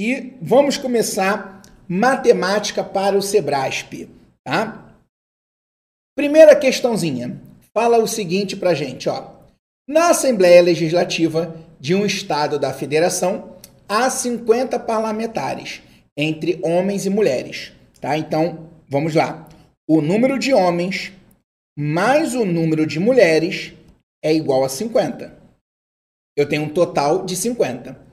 e vamos começar matemática para o Sebrasp, tá? Primeira questãozinha. Fala o seguinte pra gente, ó. Na Assembleia Legislativa de um estado da federação, há 50 parlamentares, entre homens e mulheres, tá? Então, vamos lá. O número de homens mais o número de mulheres é igual a 50. Eu tenho um total de 50.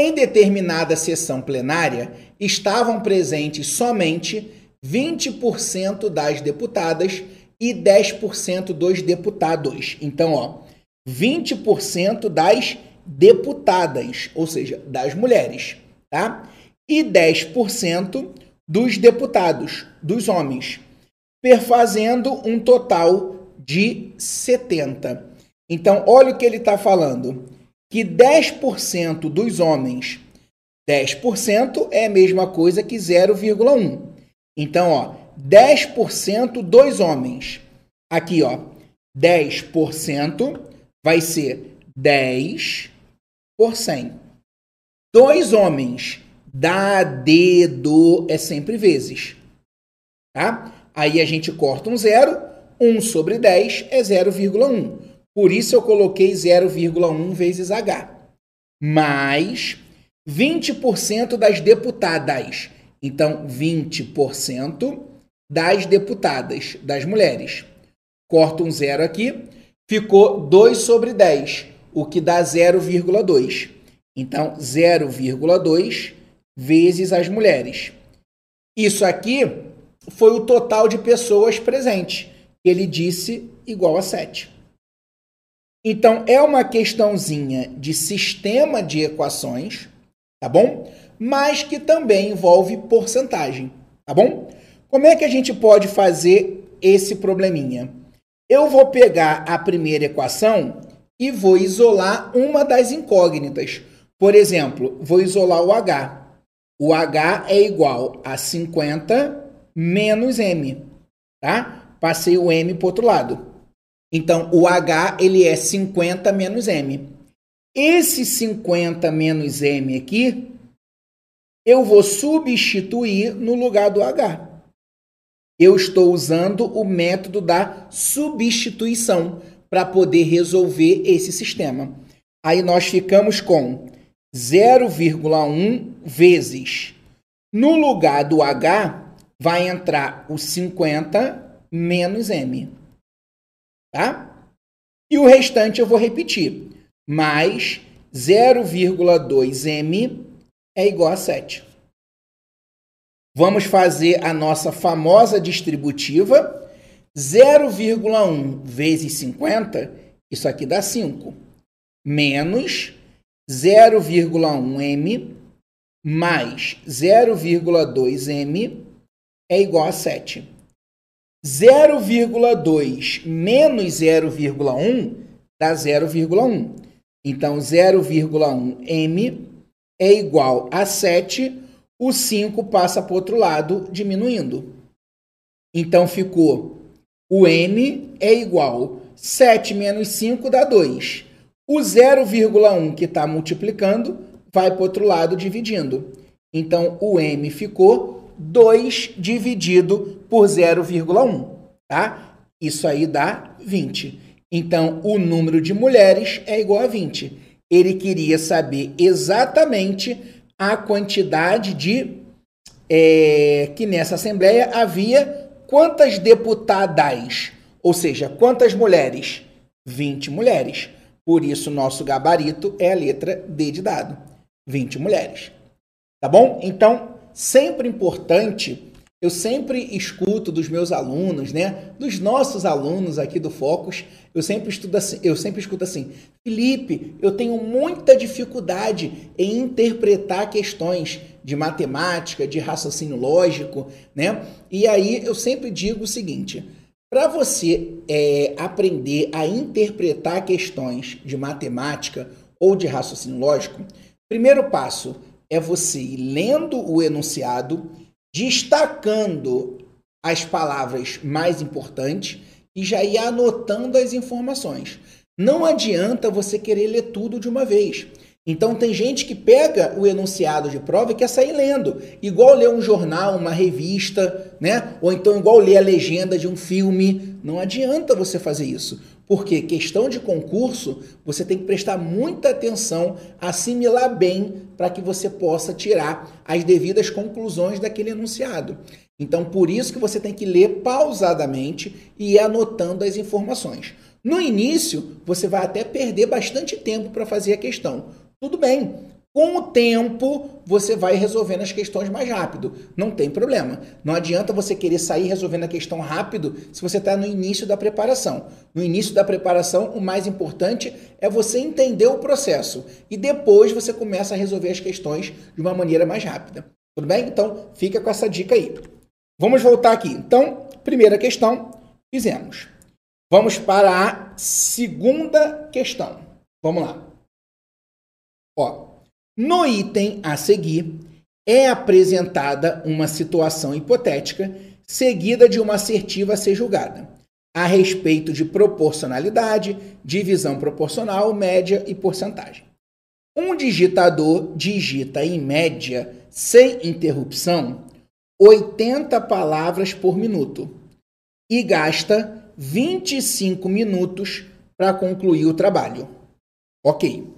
Em determinada sessão plenária, estavam presentes somente 20% das deputadas e 10% dos deputados. Então, ó, 20% das deputadas, ou seja, das mulheres, tá? E 10% dos deputados, dos homens, perfazendo um total de 70. Então, olha o que ele está falando que 10% dos homens, 10% é a mesma coisa que 0,1. Então, ó, 10% dos homens. Aqui, ó, 10% vai ser 10 por 100. Dois homens, dá, de, do, é sempre vezes. Tá? Aí a gente corta um zero, 1 sobre 10 é 0,1. Por isso eu coloquei 0,1 vezes H. Mais 20% das deputadas. Então, 20% das deputadas, das mulheres. Corto um zero aqui, ficou 2 sobre 10, o que dá 0,2. Então, 0,2 vezes as mulheres. Isso aqui foi o total de pessoas presentes. Ele disse igual a 7. Então, é uma questãozinha de sistema de equações, tá bom? Mas que também envolve porcentagem, tá bom? Como é que a gente pode fazer esse probleminha? Eu vou pegar a primeira equação e vou isolar uma das incógnitas. Por exemplo, vou isolar o H. O H é igual a 50 menos M, tá? Passei o M para o outro lado. Então, o H ele é 50 menos M. Esse 50 menos M aqui, eu vou substituir no lugar do H. Eu estou usando o método da substituição para poder resolver esse sistema. Aí nós ficamos com 0,1 vezes. No lugar do H, vai entrar o 50 menos M tá? E o restante eu vou repetir. Mais 0,2m é igual a 7. Vamos fazer a nossa famosa distributiva. 0,1 vezes 50, isso aqui dá 5. Menos 0,1m mais 0,2m é igual a 7. 0,2 menos 0,1 dá 0,1. Então, 0,1 m é igual a 7. O 5 passa para o outro lado, diminuindo. Então, ficou o m é igual 7 menos 5 dá 2. O 0,1 que está multiplicando vai para o outro lado, dividindo. Então, o m ficou 2 dividido por 0,1, tá? Isso aí dá 20. Então, o número de mulheres é igual a 20. Ele queria saber exatamente a quantidade de. É, que nessa Assembleia havia quantas deputadas, ou seja, quantas mulheres? 20 mulheres. Por isso, nosso gabarito é a letra D de dado: 20 mulheres. Tá bom? Então, sempre importante, eu sempre escuto dos meus alunos, né, dos nossos alunos aqui do Focus, eu sempre estudo assim, eu sempre escuto assim: "Felipe, eu tenho muita dificuldade em interpretar questões de matemática, de raciocínio lógico, né? E aí eu sempre digo o seguinte: para você é, aprender a interpretar questões de matemática ou de raciocínio lógico, primeiro passo, é você ir lendo o enunciado, destacando as palavras mais importantes e já ir anotando as informações. Não adianta você querer ler tudo de uma vez. Então tem gente que pega o enunciado de prova e quer sair lendo, igual ler um jornal, uma revista, né? Ou então igual ler a legenda de um filme. Não adianta você fazer isso. Porque questão de concurso, você tem que prestar muita atenção, assimilar bem para que você possa tirar as devidas conclusões daquele enunciado. Então, por isso que você tem que ler pausadamente e ir anotando as informações. No início, você vai até perder bastante tempo para fazer a questão. Tudo bem. Com o tempo, você vai resolvendo as questões mais rápido. Não tem problema. Não adianta você querer sair resolvendo a questão rápido se você está no início da preparação. No início da preparação, o mais importante é você entender o processo. E depois você começa a resolver as questões de uma maneira mais rápida. Tudo bem? Então, fica com essa dica aí. Vamos voltar aqui. Então, primeira questão, fizemos. Vamos para a segunda questão. Vamos lá. Ó, no item a seguir, é apresentada uma situação hipotética seguida de uma assertiva a ser julgada, a respeito de proporcionalidade, divisão proporcional, média e porcentagem. Um digitador digita em média, sem interrupção, 80 palavras por minuto e gasta 25 minutos para concluir o trabalho. Ok.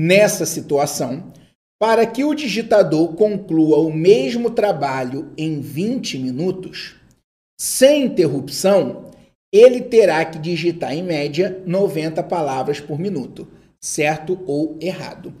Nessa situação, para que o digitador conclua o mesmo trabalho em 20 minutos, sem interrupção, ele terá que digitar em média 90 palavras por minuto, certo ou errado.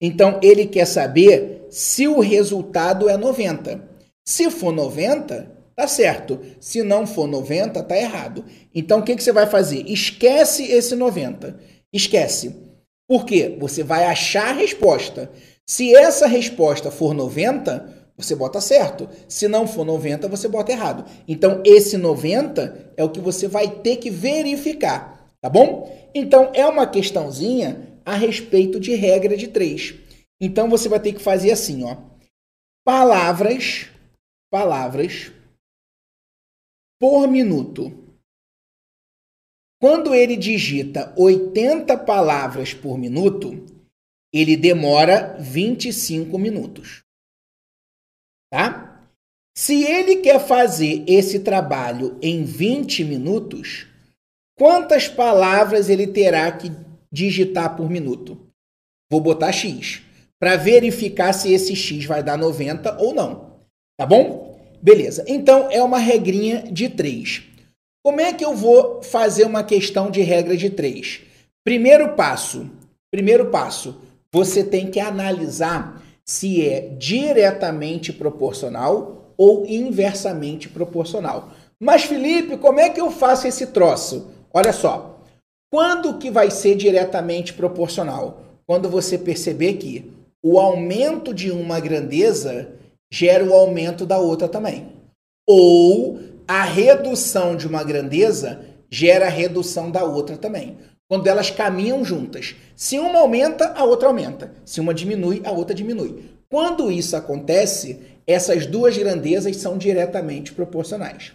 Então ele quer saber se o resultado é 90. Se for 90, tá certo. Se não for 90, tá errado. Então o que, que você vai fazer? Esquece esse 90. Esquece. Por quê? Você vai achar a resposta. Se essa resposta for 90, você bota certo. Se não for 90, você bota errado. Então, esse 90 é o que você vai ter que verificar, tá bom? Então, é uma questãozinha a respeito de regra de três. Então, você vai ter que fazer assim, ó. Palavras, palavras por minuto. Quando ele digita 80 palavras por minuto, ele demora 25 minutos. Tá? Se ele quer fazer esse trabalho em 20 minutos, quantas palavras ele terá que digitar por minuto? Vou botar X para verificar se esse X vai dar 90 ou não. Tá bom? Beleza. Então é uma regrinha de 3. Como é que eu vou fazer uma questão de regra de três? Primeiro passo, primeiro passo, você tem que analisar se é diretamente proporcional ou inversamente proporcional. Mas Felipe, como é que eu faço esse troço? Olha só. Quando que vai ser diretamente proporcional? Quando você perceber que o aumento de uma grandeza gera o aumento da outra também. Ou a redução de uma grandeza gera a redução da outra também. Quando elas caminham juntas. Se uma aumenta, a outra aumenta. Se uma diminui, a outra diminui. Quando isso acontece, essas duas grandezas são diretamente proporcionais.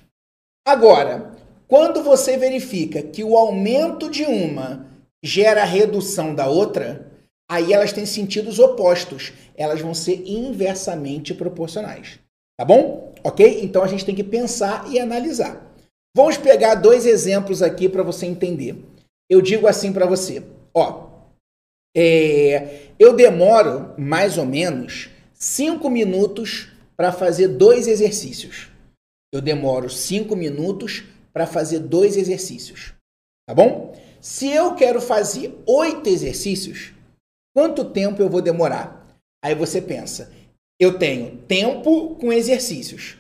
Agora, quando você verifica que o aumento de uma gera a redução da outra, aí elas têm sentidos opostos. Elas vão ser inversamente proporcionais. Tá bom? Ok? Então a gente tem que pensar e analisar. Vamos pegar dois exemplos aqui para você entender. Eu digo assim para você: ó, é, eu demoro mais ou menos cinco minutos para fazer dois exercícios. Eu demoro cinco minutos para fazer dois exercícios. Tá bom? Se eu quero fazer oito exercícios, quanto tempo eu vou demorar? Aí você pensa, eu tenho tempo com exercícios.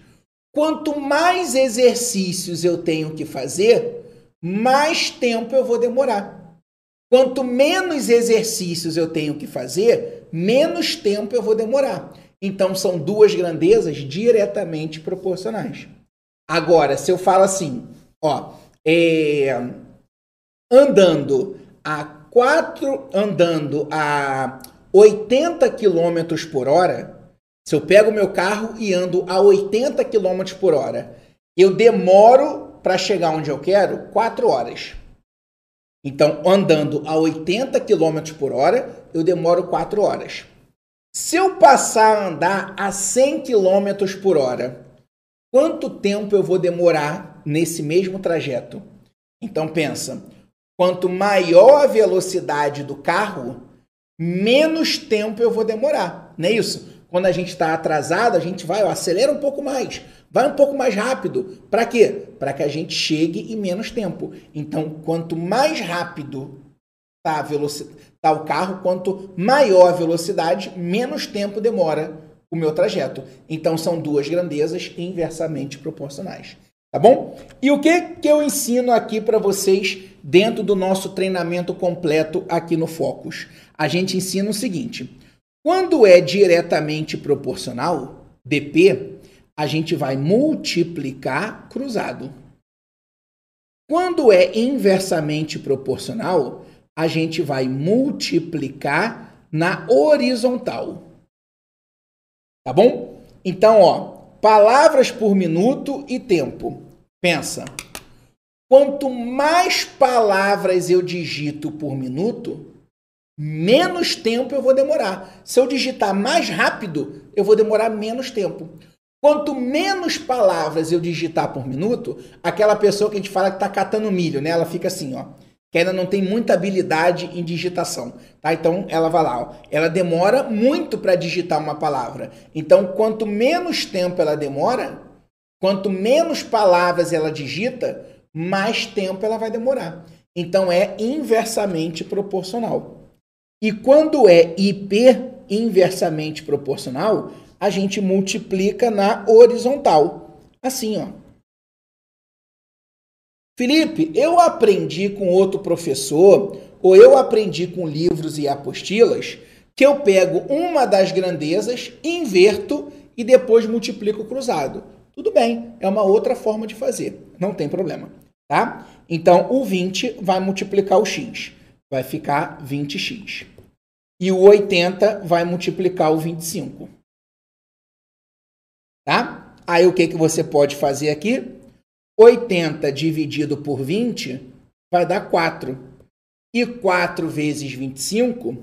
Quanto mais exercícios eu tenho que fazer, mais tempo eu vou demorar. Quanto menos exercícios eu tenho que fazer, menos tempo eu vou demorar. Então são duas grandezas diretamente proporcionais. Agora, se eu falo assim, ó, é, andando a quatro, andando a 80 km por hora, se eu pego meu carro e ando a 80 km por hora, eu demoro para chegar onde eu quero 4 horas. Então, andando a 80 km por hora, eu demoro 4 horas. Se eu passar a andar a 100 km por hora, quanto tempo eu vou demorar nesse mesmo trajeto? Então pensa, quanto maior a velocidade do carro, menos tempo eu vou demorar, não é isso? Quando a gente está atrasado, a gente vai, ó, acelera um pouco mais, vai um pouco mais rápido. Para quê? Para que a gente chegue em menos tempo. Então, quanto mais rápido está tá o carro, quanto maior a velocidade, menos tempo demora o meu trajeto. Então, são duas grandezas inversamente proporcionais. Tá bom? E o que, que eu ensino aqui para vocês dentro do nosso treinamento completo aqui no Focus? A gente ensina o seguinte quando é diretamente proporcional, DP, a gente vai multiplicar cruzado. Quando é inversamente proporcional, a gente vai multiplicar na horizontal. Tá bom? Então, ó, palavras por minuto e tempo. Pensa. Quanto mais palavras eu digito por minuto, menos tempo eu vou demorar. Se eu digitar mais rápido, eu vou demorar menos tempo. Quanto menos palavras eu digitar por minuto, aquela pessoa que a gente fala que está catando milho, né? Ela fica assim, ó, que ainda não tem muita habilidade em digitação, tá? Então ela vai lá, ó, ela demora muito para digitar uma palavra. Então, quanto menos tempo ela demora, quanto menos palavras ela digita, mais tempo ela vai demorar. Então é inversamente proporcional. E quando é IP inversamente proporcional, a gente multiplica na horizontal. Assim, ó. Felipe, eu aprendi com outro professor, ou eu aprendi com livros e apostilas, que eu pego uma das grandezas, inverto e depois multiplico cruzado. Tudo bem, é uma outra forma de fazer, não tem problema, tá? Então, o 20 vai multiplicar o x vai ficar 20x. E o 80 vai multiplicar o 25. Tá? Aí o que, que você pode fazer aqui? 80 dividido por 20 vai dar 4. E 4 vezes 25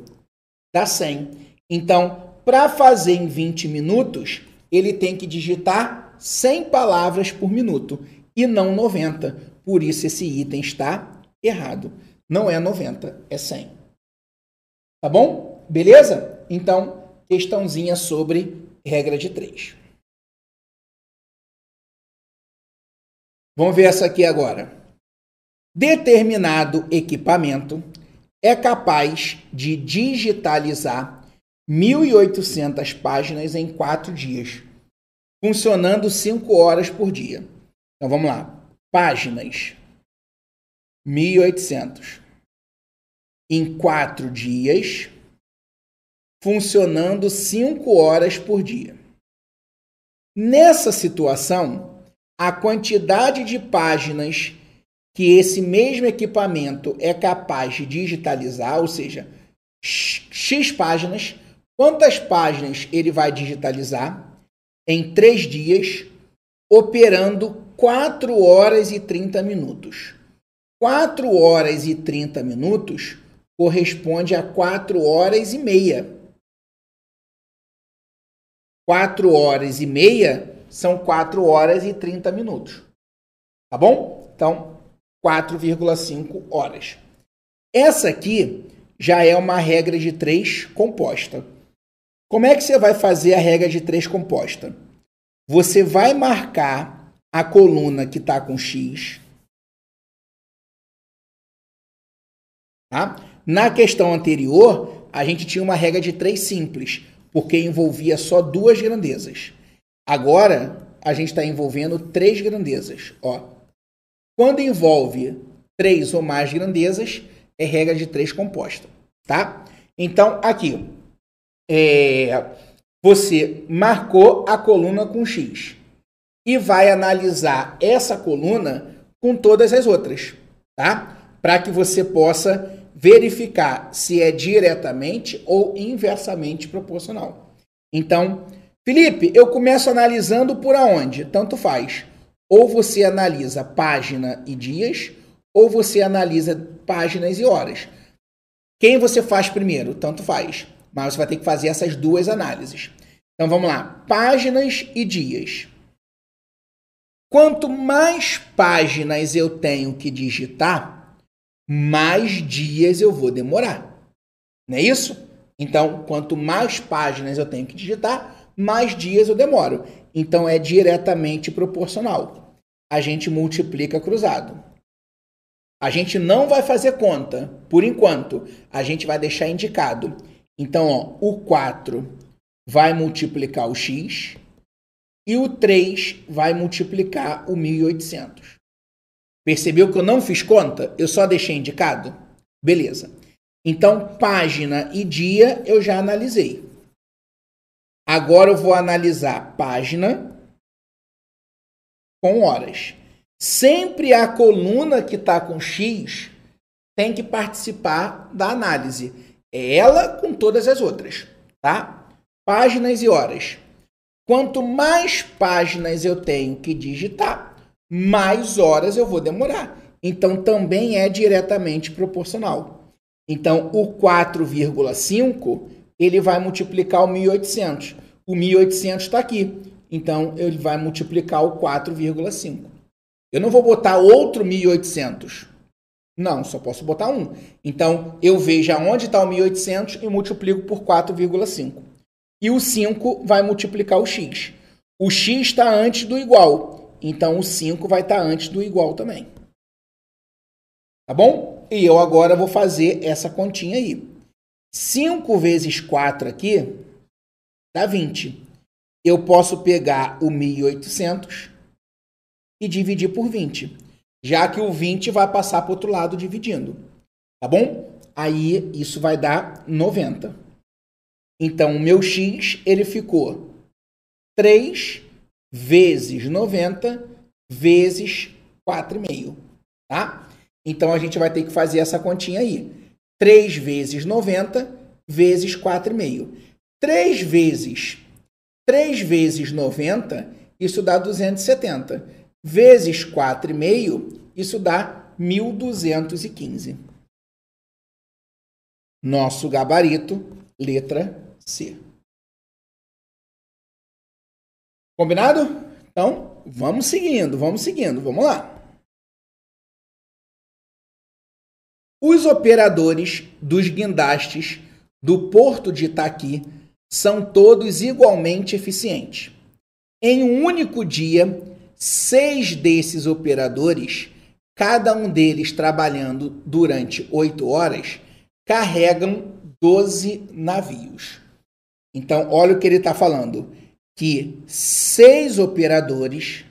dá 100. Então, para fazer em 20 minutos, ele tem que digitar 100 palavras por minuto e não 90. Por isso esse item está errado. Não é 90, é 100. Tá bom? Beleza? Então, questãozinha sobre regra de 3. Vamos ver essa aqui agora. Determinado equipamento é capaz de digitalizar 1.800 páginas em 4 dias, funcionando 5 horas por dia. Então vamos lá. Páginas 1.800 em quatro dias, funcionando cinco horas por dia. Nessa situação, a quantidade de páginas que esse mesmo equipamento é capaz de digitalizar, ou seja, X páginas, quantas páginas ele vai digitalizar em três dias, operando 4 horas e 30 minutos. 4 horas e 30 minutos corresponde a 4 horas e meia. 4 horas e meia são 4 horas e 30 minutos. Tá bom? Então, 4,5 horas. Essa aqui já é uma regra de 3 composta. Como é que você vai fazer a regra de 3 composta? Você vai marcar a coluna que está com X. Tá? Na questão anterior, a gente tinha uma regra de três simples, porque envolvia só duas grandezas. Agora, a gente está envolvendo três grandezas. Ó. Quando envolve três ou mais grandezas, é regra de três composta. Tá? Então, aqui, é, você marcou a coluna com X e vai analisar essa coluna com todas as outras, tá? Para que você possa verificar se é diretamente ou inversamente proporcional. Então, Felipe, eu começo analisando por aonde? Tanto faz. Ou você analisa página e dias, ou você analisa páginas e horas. Quem você faz primeiro? Tanto faz. Mas você vai ter que fazer essas duas análises. Então vamos lá: páginas e dias. Quanto mais páginas eu tenho que digitar, mais dias eu vou demorar. Não é isso? Então, quanto mais páginas eu tenho que digitar, mais dias eu demoro. Então é diretamente proporcional. A gente multiplica cruzado. A gente não vai fazer conta, por enquanto. A gente vai deixar indicado. Então, ó, o 4 vai multiplicar o x e o 3 vai multiplicar o 1800. Percebeu que eu não fiz conta? Eu só deixei indicado? Beleza. Então, página e dia eu já analisei. Agora eu vou analisar página com horas. Sempre a coluna que está com X tem que participar da análise. É ela com todas as outras, tá? Páginas e horas. Quanto mais páginas eu tenho que digitar, mais horas eu vou demorar. Então também é diretamente proporcional. Então o 4,5 ele vai multiplicar o 1800. O 1800 está aqui. Então ele vai multiplicar o 4,5. Eu não vou botar outro 1800. Não, só posso botar um. Então eu vejo aonde está o 1800 e multiplico por 4,5 e o 5 vai multiplicar o x. O x está antes do igual, então o 5 vai estar tá antes do igual também. Tá bom? E eu agora vou fazer essa continha aí. 5 vezes 4 aqui dá 20. Eu posso pegar o 1.800 e dividir por 20, já que o 20 vai passar para o outro lado dividindo. Tá bom? Aí isso vai dar 90. Então, o meu x ele ficou 3 vezes 90 vezes 4,5, tá? Então, a gente vai ter que fazer essa continha aí. 3 vezes 90 vezes 4,5. 3 vezes 3 vezes 90, isso dá 270. Vezes 4,5, isso dá 1.215. Nosso gabarito, letra C. Combinado? Então, vamos seguindo, vamos seguindo, vamos lá. Os operadores dos guindastes do porto de Itaqui são todos igualmente eficientes. Em um único dia, seis desses operadores, cada um deles trabalhando durante oito horas, carregam 12 navios. Então, olha o que ele está falando: que seis operadores,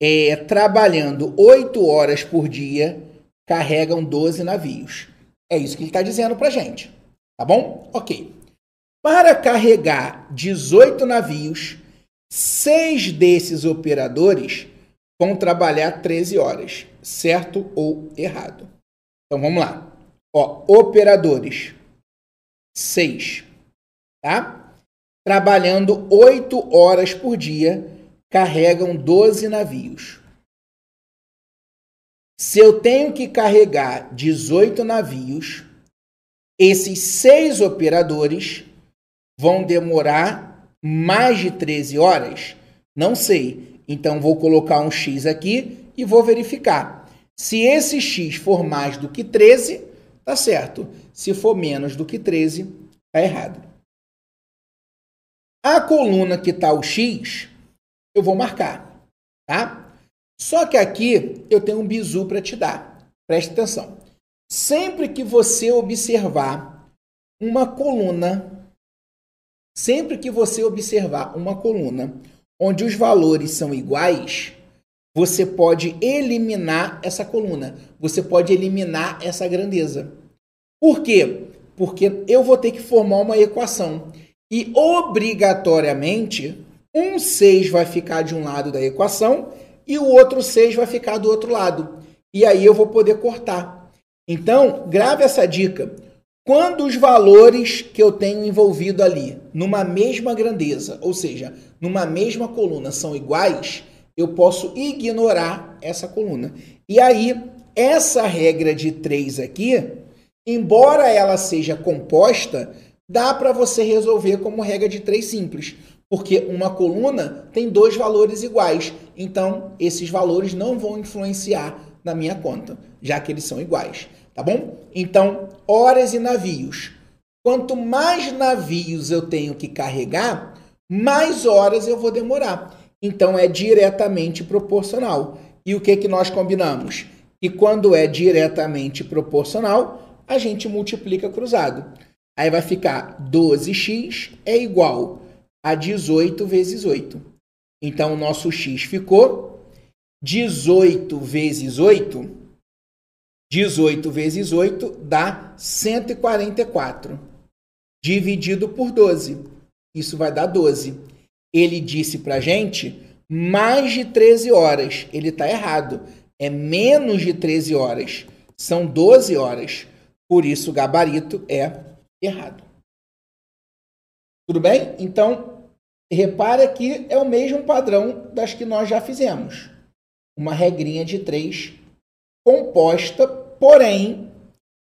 é, trabalhando oito horas por dia, carregam 12 navios. É isso que ele está dizendo para gente. Tá bom? Ok. Para carregar 18 navios, seis desses operadores vão trabalhar 13 horas, certo ou errado? Então vamos lá. Ó, operadores, 6 tá? Trabalhando oito horas por dia, carregam 12 navios. Se eu tenho que carregar 18 navios, esses seis operadores vão demorar mais de 13 horas? Não sei. Então vou colocar um X aqui e vou verificar. Se esse X for mais do que 13, tá certo. Se for menos do que 13, tá errado. A coluna que está o X, eu vou marcar, tá? Só que aqui eu tenho um bizu para te dar. Preste atenção. Sempre que você observar uma coluna, sempre que você observar uma coluna onde os valores são iguais, você pode eliminar essa coluna. Você pode eliminar essa grandeza. Por quê? Porque eu vou ter que formar uma equação. E obrigatoriamente, um 6 vai ficar de um lado da equação e o outro 6 vai ficar do outro lado. E aí eu vou poder cortar. Então, grave essa dica. Quando os valores que eu tenho envolvido ali, numa mesma grandeza, ou seja, numa mesma coluna, são iguais, eu posso ignorar essa coluna. E aí essa regra de 3 aqui, embora ela seja composta, dá para você resolver como regra de 3 simples, porque uma coluna tem dois valores iguais, então esses valores não vão influenciar na minha conta, já que eles são iguais, tá bom? Então, horas e navios. Quanto mais navios eu tenho que carregar, mais horas eu vou demorar. Então é diretamente proporcional. E o que que nós combinamos? Que quando é diretamente proporcional, a gente multiplica cruzado. Aí vai ficar 12x é igual a 18 vezes 8. Então o nosso x ficou 18 vezes 8. 18 vezes 8 dá 144. Dividido por 12. Isso vai dar 12. Ele disse para gente mais de 13 horas. Ele está errado. É menos de 13 horas. São 12 horas. Por isso o gabarito é errado. Tudo bem? Então, repara que é o mesmo padrão das que nós já fizemos. Uma regrinha de 3 composta, porém,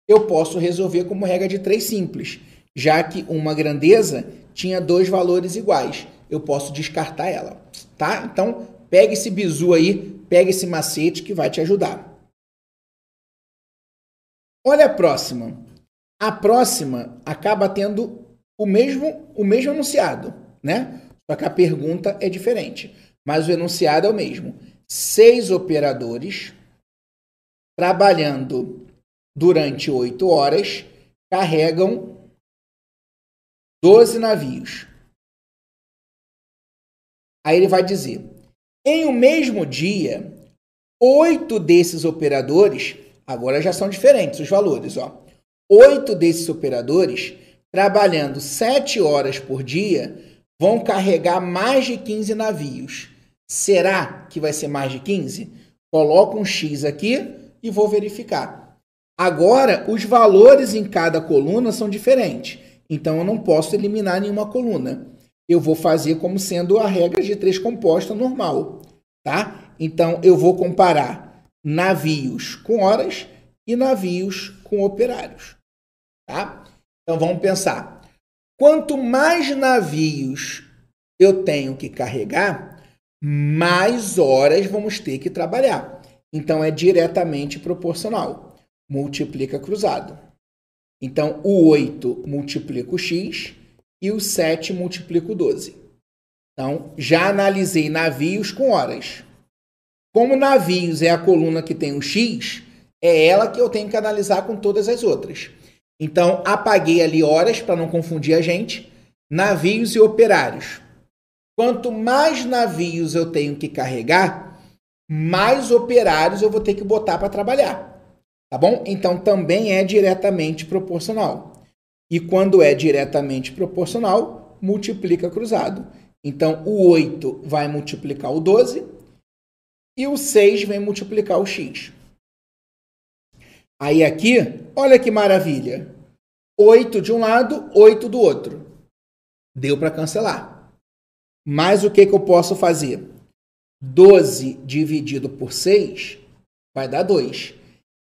eu posso resolver como regra de 3 simples, já que uma grandeza tinha dois valores iguais. Eu posso descartar ela, tá? Então, pega esse bizu aí, pega esse macete que vai te ajudar. Olha a próxima. A próxima acaba tendo o mesmo, o mesmo enunciado, né? Só que a pergunta é diferente, mas o enunciado é o mesmo. Seis operadores trabalhando durante oito horas carregam 12 navios. Aí ele vai dizer: em um mesmo dia, oito desses operadores, agora já são diferentes os valores, ó. Oito desses operadores, trabalhando sete horas por dia, vão carregar mais de 15 navios. Será que vai ser mais de 15? Coloco um X aqui e vou verificar. Agora, os valores em cada coluna são diferentes. Então eu não posso eliminar nenhuma coluna. Eu vou fazer como sendo a regra de três composta normal, tá? Então eu vou comparar navios com horas e navios com operários, tá? Então vamos pensar. Quanto mais navios eu tenho que carregar, mais horas vamos ter que trabalhar. Então é diretamente proporcional. Multiplica cruzado. Então, o 8 multiplica o x e o 7 multiplica o 12. Então, já analisei navios com horas. Como navios é a coluna que tem o x, é ela que eu tenho que analisar com todas as outras. Então, apaguei ali horas para não confundir a gente. Navios e operários. Quanto mais navios eu tenho que carregar, mais operários eu vou ter que botar para trabalhar. Tá bom? Então também é diretamente proporcional. E quando é diretamente proporcional, multiplica cruzado. Então o 8 vai multiplicar o 12 e o 6 vem multiplicar o x. Aí aqui, olha que maravilha. 8 de um lado, 8 do outro. Deu para cancelar. Mas o que, que eu posso fazer? 12 dividido por 6 vai dar 2.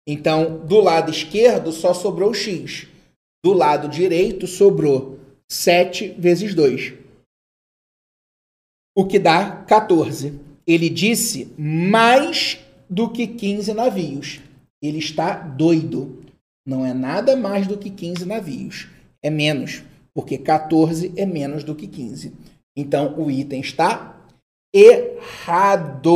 Então, do lado esquerdo só sobrou x. Do lado direito sobrou 7 vezes 2. O que dá 14. Ele disse mais do que 15 navios. Ele está doido. Não é nada mais do que 15 navios. É menos, porque 14 é menos do que 15. Então, o item está errado.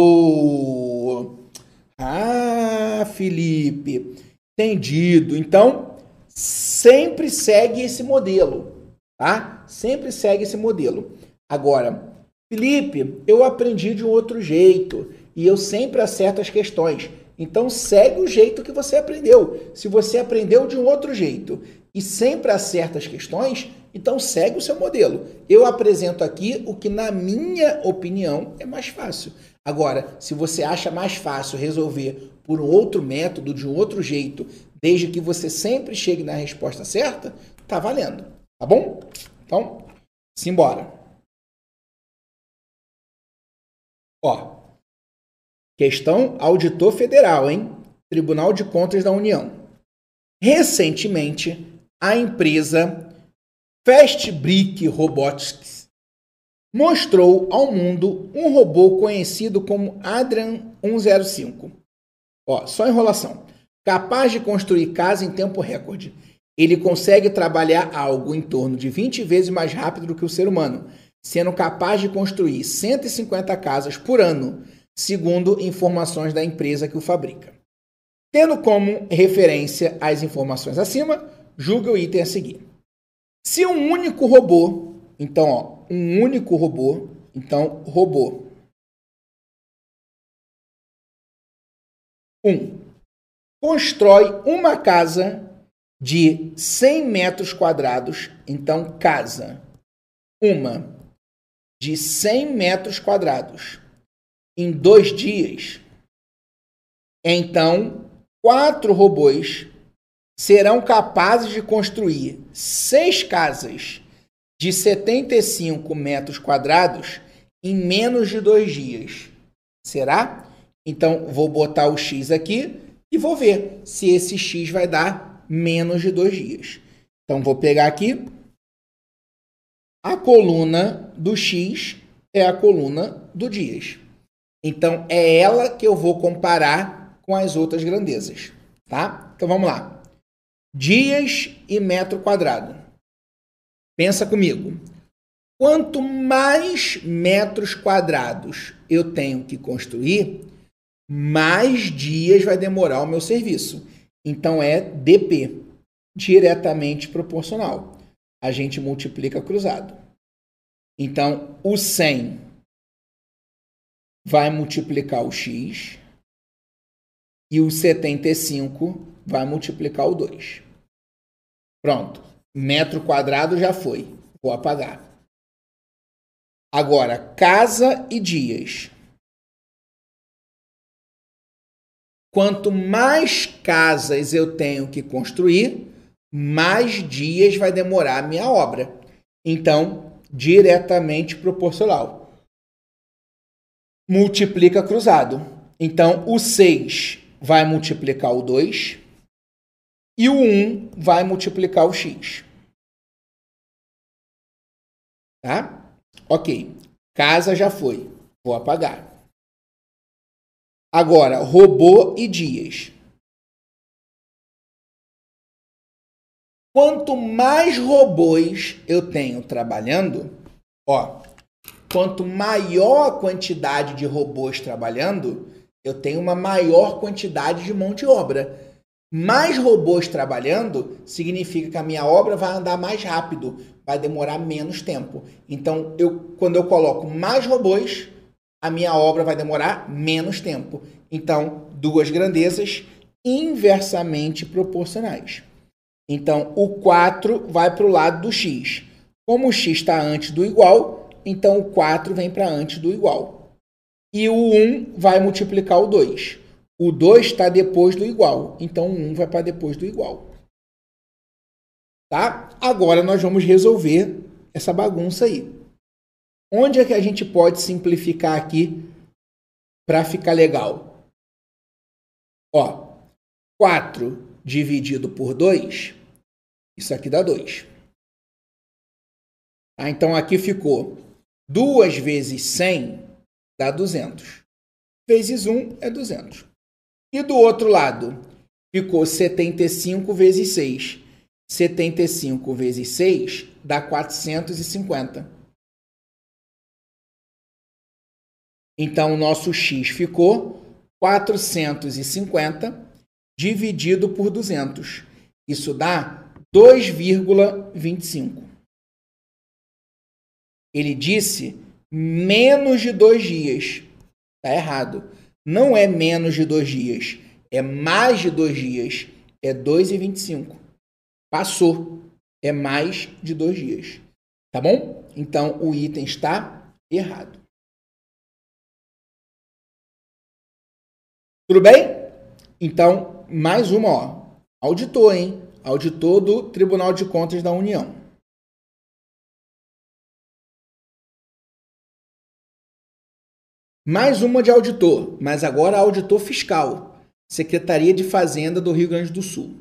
Ah, Felipe, entendido. Então, sempre segue esse modelo, tá? Sempre segue esse modelo. Agora, Felipe, eu aprendi de um outro jeito e eu sempre acerto as questões. Então, segue o jeito que você aprendeu. Se você aprendeu de um outro jeito e sempre acerta as questões, então segue o seu modelo. Eu apresento aqui o que, na minha opinião, é mais fácil. Agora, se você acha mais fácil resolver por um outro método, de um outro jeito, desde que você sempre chegue na resposta certa, tá valendo. Tá bom? Então, simbora. Ó, questão auditor federal, hein? Tribunal de Contas da União. Recentemente, a empresa Fast Brick Robotics mostrou ao mundo um robô conhecido como Adrian 105. Ó, só enrolação. Capaz de construir casa em tempo recorde. Ele consegue trabalhar algo em torno de 20 vezes mais rápido do que o ser humano, sendo capaz de construir 150 casas por ano, segundo informações da empresa que o fabrica. Tendo como referência as informações acima, julgue o item a seguir. Se um único robô, então, ó, um único robô, então, robô. 1. Um, constrói uma casa de 100 metros quadrados, então, casa. Uma de 100 metros quadrados em dois dias, então quatro robôs serão capazes de construir seis casas de 75 metros quadrados em menos de dois dias. Será? Então, vou botar o X aqui e vou ver se esse X vai dar menos de dois dias. Então, vou pegar aqui. A coluna do X é a coluna do dias. Então, é ela que eu vou comparar com as outras grandezas. Tá? Então, vamos lá dias e metro quadrado. Pensa comigo. Quanto mais metros quadrados eu tenho que construir, mais dias vai demorar o meu serviço. Então é DP, diretamente proporcional. A gente multiplica cruzado. Então o 100 vai multiplicar o x e o 75 vai multiplicar o 2. Pronto. Metro quadrado já foi. Vou apagar. Agora, casa e dias. Quanto mais casas eu tenho que construir, mais dias vai demorar a minha obra. Então, diretamente proporcional. Multiplica cruzado. Então, o 6 vai multiplicar o 2 e o 1 vai multiplicar o x. Tá? Ok. Casa já foi. Vou apagar. Agora, robô e dias. Quanto mais robôs eu tenho trabalhando, ó, quanto maior a quantidade de robôs trabalhando, eu tenho uma maior quantidade de mão de obra mais robôs trabalhando significa que a minha obra vai andar mais rápido, vai demorar menos tempo. Então, eu, quando eu coloco mais robôs, a minha obra vai demorar menos tempo. Então, duas grandezas inversamente proporcionais. Então, o 4 vai para o lado do x. Como o x está antes do igual, então o 4 vem para antes do igual. E o 1 vai multiplicar o 2. O 2 está depois do igual. Então, o 1 um vai para depois do igual. Tá? Agora, nós vamos resolver essa bagunça aí. Onde é que a gente pode simplificar aqui para ficar legal? Ó, 4 dividido por 2, isso aqui dá 2. Ah, então, aqui ficou 2 vezes 100 dá 200. Vezes 1 é 200. E do outro lado, ficou 75 vezes 6. 75 vezes 6 dá 450. Então, o nosso x ficou 450 dividido por 200. Isso dá 2,25. Ele disse menos de dois dias. Está errado. Não é menos de dois dias, é mais de dois dias, é 2,25. Passou, é mais de dois dias. Tá bom? Então o item está errado. Tudo bem? Então, mais uma, ó. Auditor, hein? Auditor do Tribunal de Contas da União. Mais uma de auditor, mas agora auditor fiscal. Secretaria de Fazenda do Rio Grande do Sul.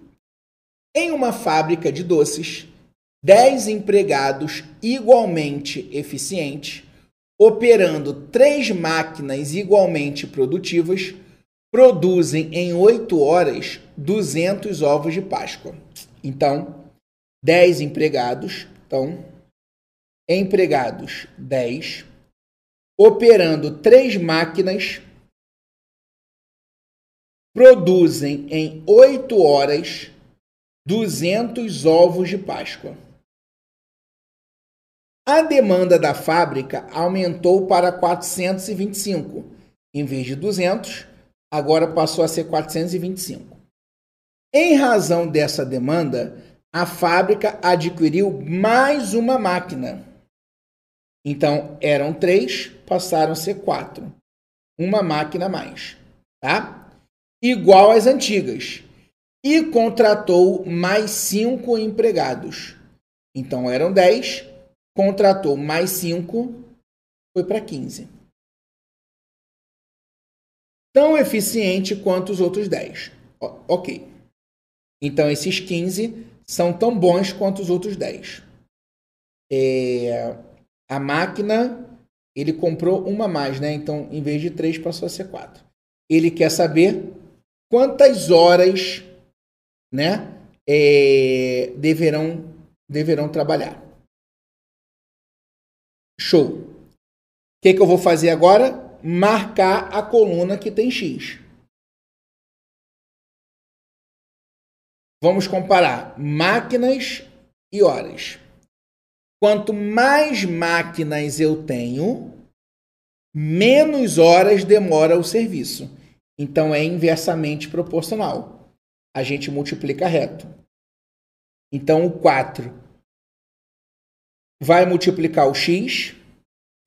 Em uma fábrica de doces, 10 empregados igualmente eficientes, operando três máquinas igualmente produtivas, produzem em 8 horas 200 ovos de Páscoa. Então, 10 empregados, então, empregados 10, operando três máquinas, produzem em 8 horas 200 ovos de Páscoa. A demanda da fábrica aumentou para 425. Em vez de 200, agora passou a ser 425. Em razão dessa demanda, a fábrica adquiriu mais uma máquina. Então, eram três, passaram a ser quatro. Uma máquina a mais, tá? Igual às antigas. E contratou mais cinco empregados. Então, eram dez, contratou mais cinco, foi para 15. Tão eficiente quanto os outros 10. Ok. Então, esses 15 são tão bons quanto os outros 10. É, a máquina, ele comprou uma mais, né? Então, em vez de 3, passou a ser 4. Ele quer saber quantas horas né, é, deverão, deverão trabalhar. Show. O que, que eu vou fazer agora? Marcar a coluna que tem X. Vamos comparar máquinas e horas. Quanto mais máquinas eu tenho, menos horas demora o serviço. Então é inversamente proporcional. A gente multiplica reto. Então o 4 vai multiplicar o x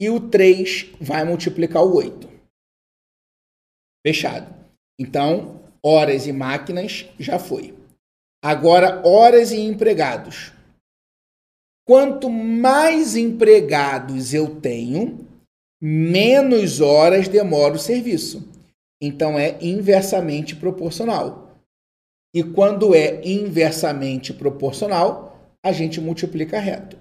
e o 3 vai multiplicar o 8. Fechado. Então, horas e máquinas já foi. Agora, horas e empregados. Quanto mais empregados eu tenho, menos horas demora o serviço. Então, é inversamente proporcional. E quando é inversamente proporcional, a gente multiplica reto.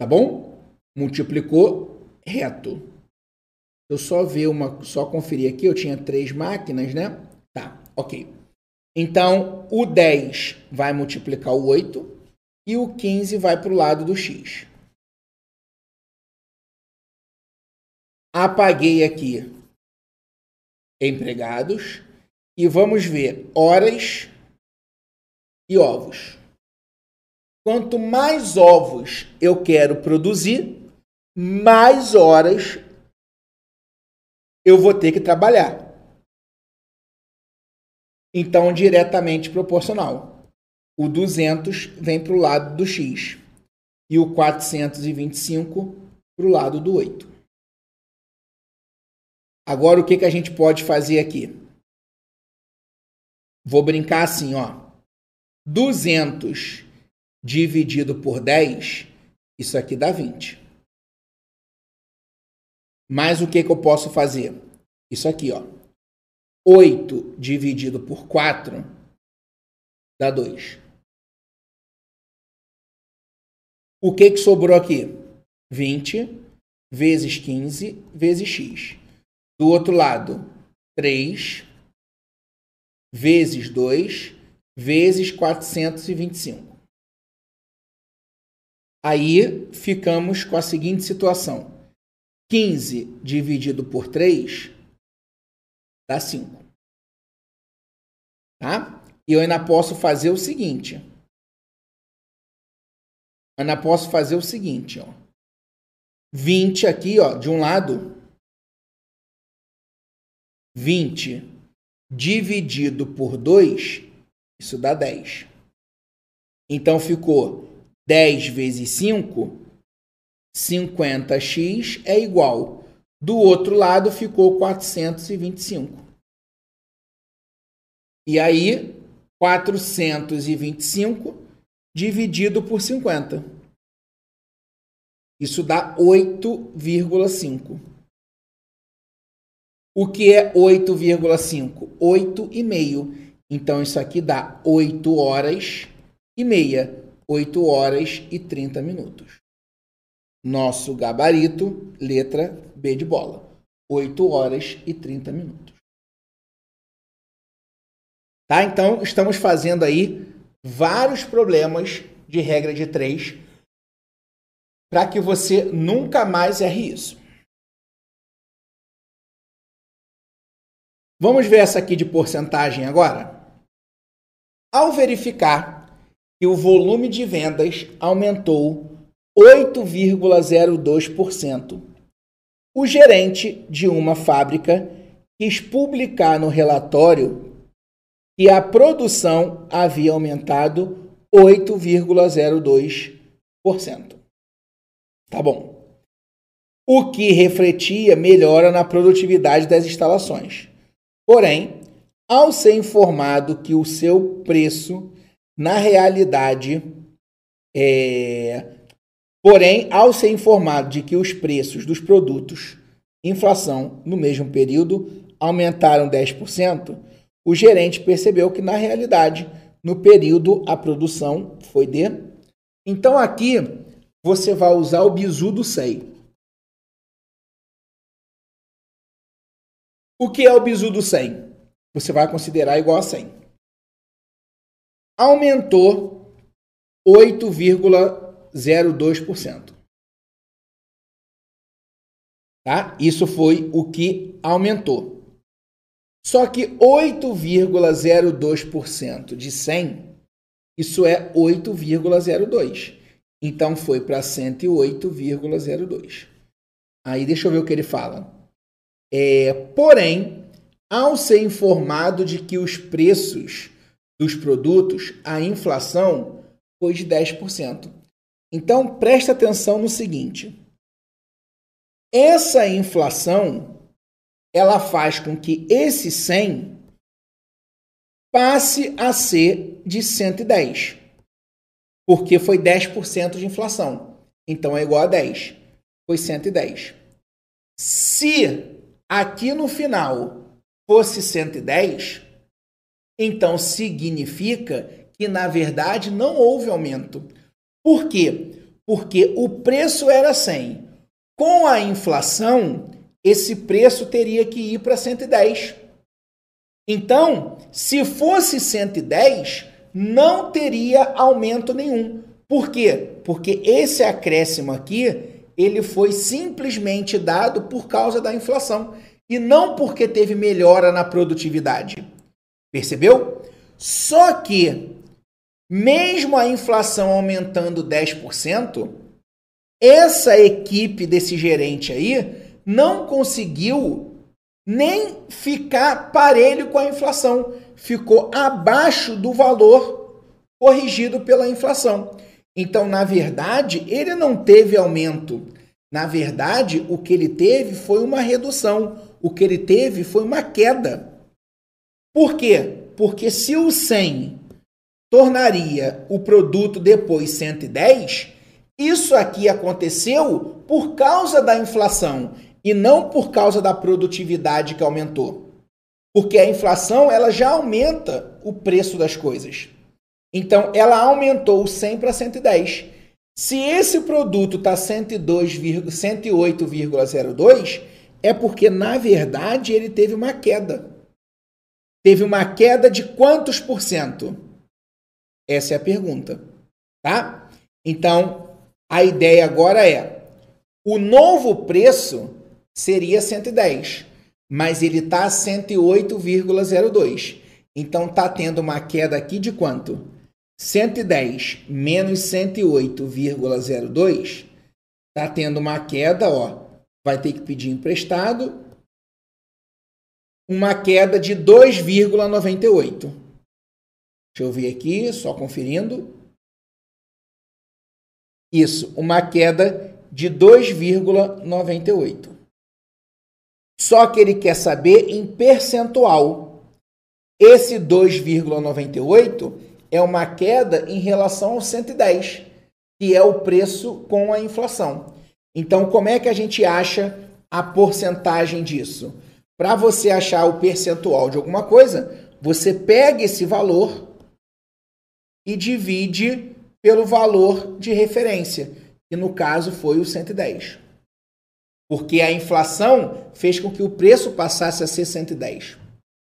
Tá bom? Multiplicou reto. Eu só ver uma, só conferir aqui, eu tinha três máquinas, né? Tá, ok. Então, o 10 vai multiplicar o 8 e o 15 vai para o lado do x. Apaguei aqui empregados e vamos ver horas e ovos. Quanto mais ovos eu quero produzir, mais horas eu vou ter que trabalhar. Então, diretamente proporcional. O 200 vem para o lado do x e o 425 para o lado do 8. Agora, o que, que a gente pode fazer aqui? Vou brincar assim, ó. 200 dividido por 10, isso aqui dá 20. Mas o que, que eu posso fazer? Isso aqui, ó. 8 dividido por 4 dá 2. O que, que sobrou aqui? 20 vezes 15 vezes x. Do outro lado, 3 vezes 2 vezes 425. Aí ficamos com a seguinte situação: 15 dividido por 3 dá 5. Tá? E eu ainda posso fazer o seguinte. Eu ainda posso fazer o seguinte, ó. 20 aqui, ó, de um lado. 20 dividido por 2, isso dá 10. Então ficou 10 vezes 5, 50x é igual. Do outro lado ficou 425. E aí, 425 dividido por 50. Isso dá 8,5. O que é 8,5? 8,5. Então, isso aqui dá 8 horas e meia. 8 horas e 30 minutos. Nosso gabarito, letra B de bola. 8 horas e 30 minutos. Tá? Então, estamos fazendo aí vários problemas de regra de 3 para que você nunca mais erre isso. Vamos ver essa aqui de porcentagem agora? Ao verificar que o volume de vendas aumentou 8,02%, o gerente de uma fábrica quis publicar no relatório que a produção havia aumentado 8,02%. Tá bom. O que refletia melhora na produtividade das instalações. Porém, ao ser informado que o seu preço, na realidade, é... porém, ao ser informado de que os preços dos produtos, inflação, no mesmo período, aumentaram 10%, o gerente percebeu que, na realidade, no período, a produção foi de. Então, aqui, você vai usar o bizu do SEI. O que é o bizu do 100? Você vai considerar igual a 100. Aumentou 8,02%. Tá? Isso foi o que aumentou. Só que 8,02% de 100, isso é 8,02. Então foi para 108,02. Aí deixa eu ver o que ele fala. É, porém, ao ser informado de que os preços dos produtos, a inflação foi de 10%. Então, preste atenção no seguinte: essa inflação ela faz com que esse 100 passe a ser de 110, porque foi 10% de inflação. Então é igual a 10. Foi 110. Se aqui no final fosse 110, então significa que na verdade não houve aumento. Por quê? Porque o preço era 100. Com a inflação, esse preço teria que ir para 110. Então, se fosse 110, não teria aumento nenhum. Por quê? Porque esse acréscimo aqui ele foi simplesmente dado por causa da inflação e não porque teve melhora na produtividade. Percebeu? Só que, mesmo a inflação aumentando 10%, essa equipe desse gerente aí não conseguiu nem ficar parelho com a inflação. Ficou abaixo do valor corrigido pela inflação. Então, na verdade, ele não teve aumento. Na verdade, o que ele teve foi uma redução. O que ele teve foi uma queda. Por quê? Porque se o 100 tornaria o produto depois 110, isso aqui aconteceu por causa da inflação e não por causa da produtividade que aumentou. Porque a inflação ela já aumenta o preço das coisas. Então, ela aumentou 100 para 110. Se esse produto está 108,02, é porque, na verdade, ele teve uma queda. Teve uma queda de quantos por cento? Essa é a pergunta. Tá? Então, a ideia agora é: o novo preço seria 110, mas ele está 108,02. Então, está tendo uma queda aqui de quanto? 110 menos 108,02 está tendo uma queda, ó, vai ter que pedir emprestado, uma queda de 2,98. Deixa eu ver aqui, só conferindo. Isso, uma queda de 2,98. Só que ele quer saber em percentual. Esse 2,98 é uma queda em relação ao 110, que é o preço com a inflação. Então, como é que a gente acha a porcentagem disso? para você achar o percentual de alguma coisa, você pega esse valor e divide pelo valor de referência, que no caso foi o 110. Porque a inflação fez com que o preço passasse a ser 110.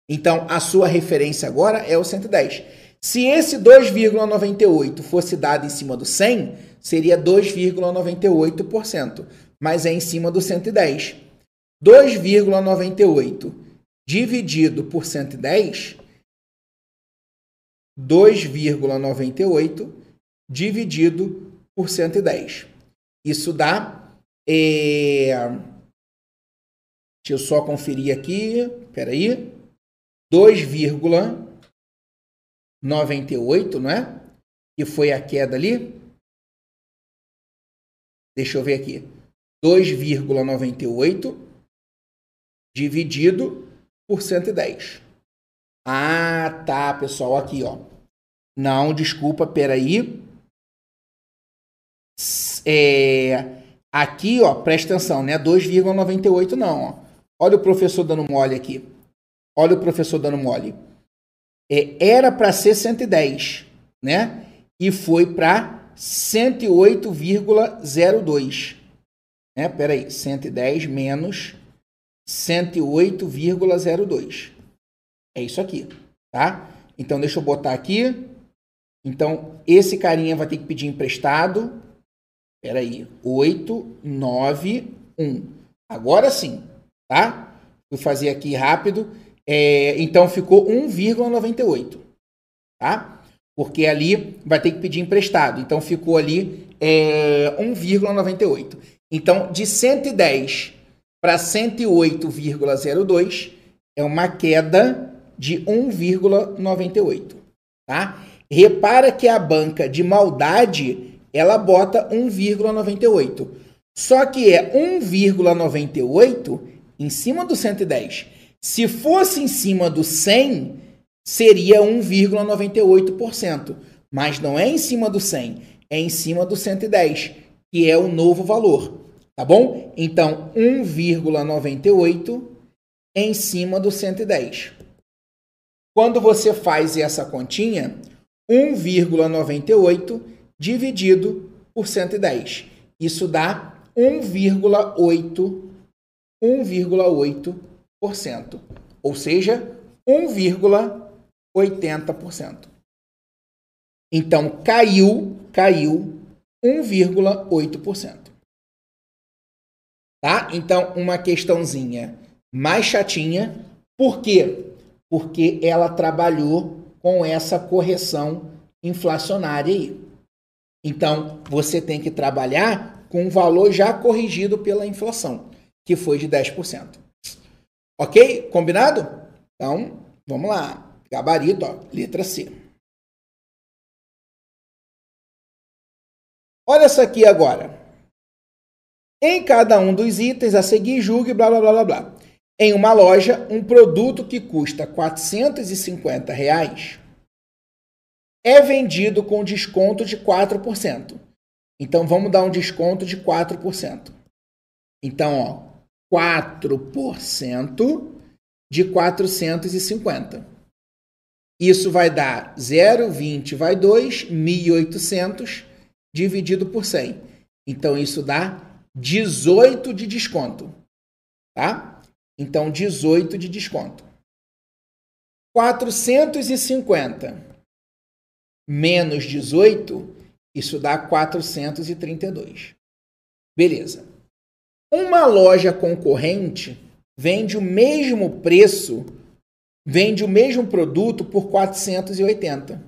Então, a sua referência agora é o 110. Se esse 2,98 fosse dado em cima do 100, seria 2,98%, mas é em cima do 110. 2,98 dividido por 110, 2,98 dividido por 110. Isso dá. É... Deixa eu só conferir aqui. Peraí. 2,98, não é? Que foi a queda ali. Deixa eu ver aqui. 2,98 dividido por 110. Ah, tá, pessoal, aqui, ó. Não, desculpa, peraí. É, aqui, ó, presta atenção, né? 2,98 não, ó. Olha o professor dando mole aqui. Olha o professor dando mole. É, era para ser 110, né? E foi para 108,02. Né? Peraí, 110 menos 108,02. É isso aqui, tá? Então, deixa eu botar aqui. Então, esse carinha vai ter que pedir emprestado. Peraí, 8, 9, 1. Agora sim, tá? Vou fazer aqui rápido. É, então, ficou 1,98, tá? Porque ali vai ter que pedir emprestado. Então, ficou ali é, 1,98. Então, de 110 para 108,02 é uma queda de 1,98, tá? Repara que a banca de maldade, ela bota 1,98. Só que é 1,98 em cima do 110. Se fosse em cima do 100, seria 1,98%, mas não é em cima do 100, é em cima do 110, que é o novo valor. Tá bom? Então, 1,98 em cima do 110. Quando você faz essa continha, 1,98 dividido por 110. Isso dá 1,8 1,8%, ou seja, 1,80%. Então caiu, caiu 1,8%. Tá? Então, uma questãozinha mais chatinha. Por quê? Porque ela trabalhou com essa correção inflacionária aí. Então, você tem que trabalhar com o valor já corrigido pela inflação, que foi de 10%. Ok? Combinado? Então, vamos lá. Gabarito, ó, letra C. Olha essa aqui agora. Em cada um dos itens a seguir, julgue blá blá blá blá blá. Em uma loja, um produto que custa 450 reais é vendido com desconto de 4%. Então vamos dar um desconto de 4%. Então, ó, 4% de 450. Isso vai dar 0,20 vai 2, 1.800 dividido por 100. Então isso dá 18 de desconto, tá? Então 18 de desconto. 450 menos 18, isso dá 432. Beleza. Uma loja concorrente vende o mesmo preço, vende o mesmo produto por 480.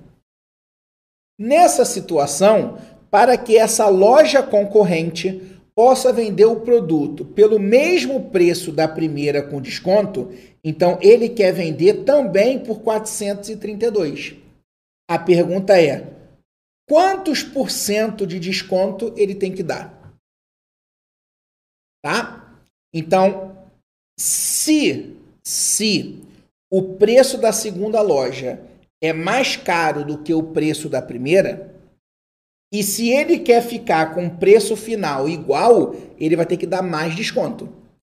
Nessa situação, para que essa loja concorrente possa vender o produto pelo mesmo preço da primeira com desconto, então ele quer vender também por 432. A pergunta é: quantos por cento de desconto ele tem que dar? Tá? Então, se se o preço da segunda loja é mais caro do que o preço da primeira, e se ele quer ficar com preço final igual, ele vai ter que dar mais desconto.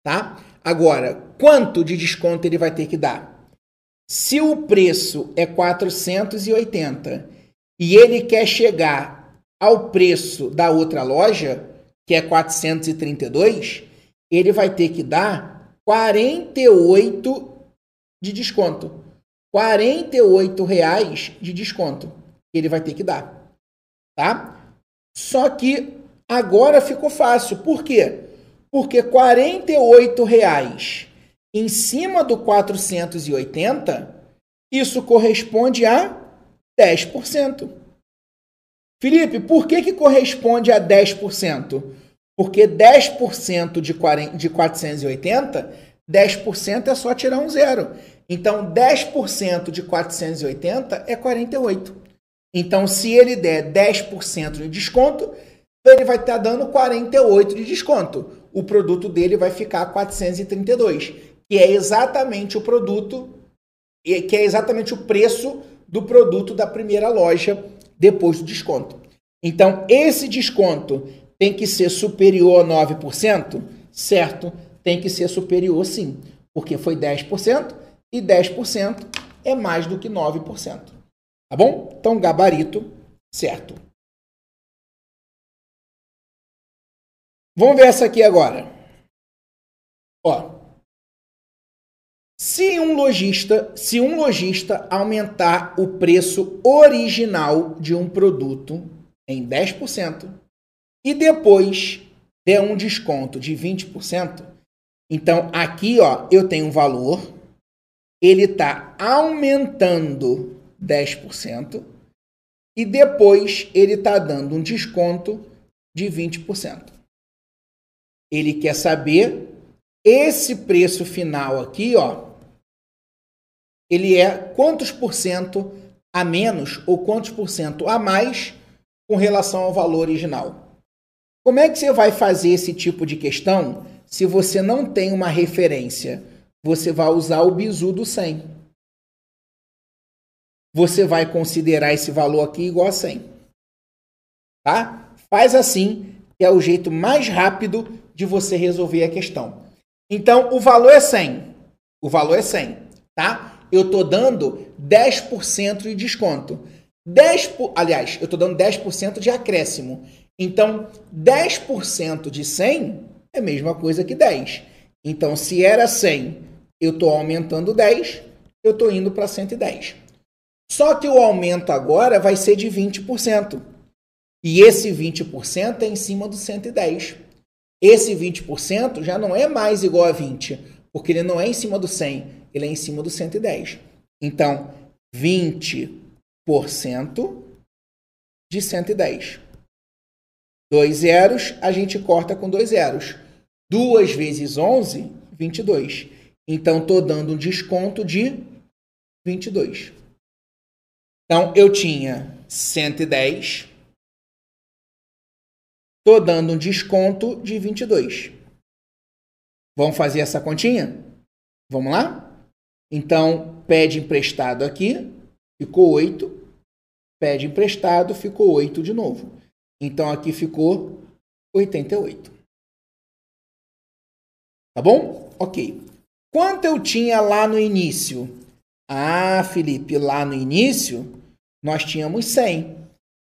tá? Agora, quanto de desconto ele vai ter que dar? Se o preço é 480 e ele quer chegar ao preço da outra loja, que é 432, ele vai ter que dar 48 de desconto. 48 reais de desconto ele vai ter que dar, tá? Só que agora ficou fácil. Por quê? Porque 48 reais em cima do 480, isso corresponde a 10%. Felipe, por que, que corresponde a 10%? Porque 10% de, 40, de 480, 10% é só tirar um zero. Então, 10% de 480 é 48. Então, se ele der 10% de desconto, ele vai estar dando 48 de desconto. O produto dele vai ficar 432 que é exatamente o produto, que é exatamente o preço do produto da primeira loja depois do desconto. Então, esse desconto tem que ser superior a 9%? Certo, tem que ser superior sim, porque foi 10% e 10% é mais do que 9%. Tá bom? Então, gabarito certo. Vamos ver essa aqui agora. Ó, se um lojista, se um lojista aumentar o preço original de um produto em 10% e depois der um desconto de 20%, então aqui, ó, eu tenho um valor, ele está aumentando 10% e depois ele está dando um desconto de 20%. Ele quer saber esse preço final aqui, ó, ele é quantos por cento a menos ou quantos por cento a mais com relação ao valor original. Como é que você vai fazer esse tipo de questão se você não tem uma referência? Você vai usar o bizu do 100. Você vai considerar esse valor aqui igual a 100. Tá? Faz assim, que é o jeito mais rápido de você resolver a questão. Então, o valor é 100. O valor é 100, tá? Eu estou dando 10% de desconto. 10 por, aliás, eu estou dando 10% de acréscimo. Então, 10% de 100 é a mesma coisa que 10. Então, se era 100, eu estou aumentando 10, eu estou indo para 110. Só que o aumento agora vai ser de 20%. E esse 20% é em cima do 110. Esse 20% já não é mais igual a 20, porque ele não é em cima do 100, ele é em cima do 110. Então, 20% de 110. Dois zeros, a gente corta com dois zeros. 2 vezes 11, 22. Então, estou dando um desconto de 22. Então, eu tinha 110. Estou dando um desconto de 22. Vamos fazer essa continha? Vamos lá? Então, pede emprestado aqui, ficou 8. Pede emprestado, ficou 8 de novo. Então, aqui ficou 88. Tá bom? Ok. Quanto eu tinha lá no início? Ah, Felipe, lá no início nós tínhamos 100.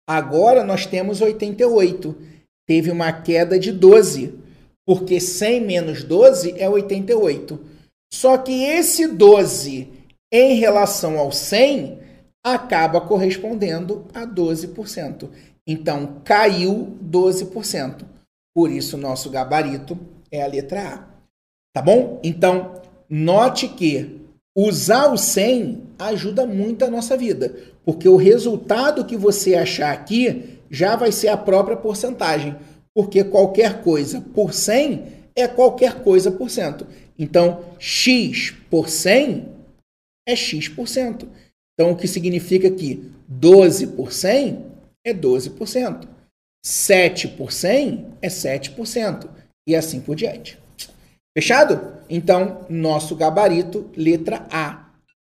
Agora nós temos 88. Teve uma queda de 12, porque 100 menos 12 é 88. Só que esse 12 em relação ao 100 acaba correspondendo a 12%. Então caiu 12%. Por isso nosso gabarito é a letra A. Tá bom? Então note que usar o 100 ajuda muito a nossa vida, porque o resultado que você achar aqui já vai ser a própria porcentagem, porque qualquer coisa por 100 é qualquer coisa por cento. Então, x por 100 é x%. Então, o que significa que 12 por 100 é 12%. 7 por 100 é 7%. E assim por diante. Fechado? Então, nosso gabarito, letra A,